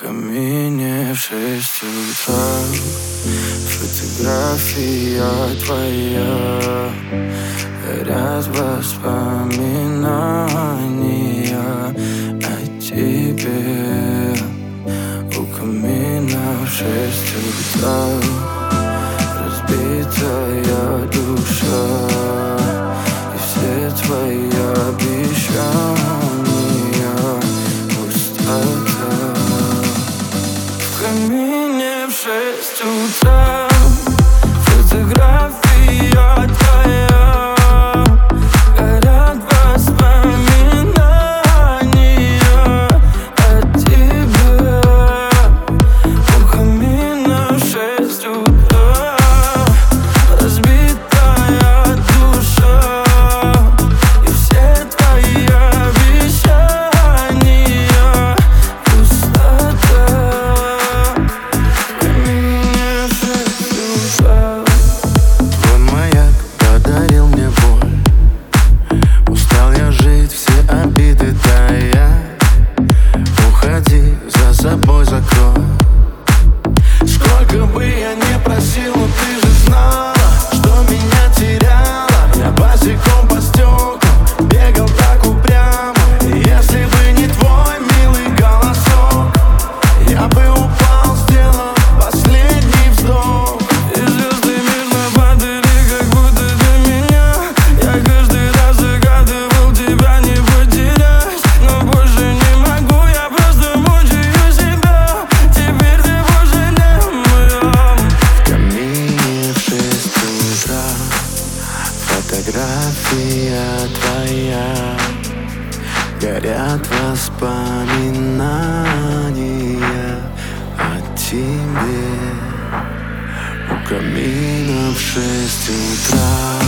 камине в шесть утра. Фотография твоя. Ряд воспоминания о тебе. У камина в шесть утра. Разбитая душа. И все твои обещания. фотография твоя Горят воспоминания о тебе. У камина в шесть утра.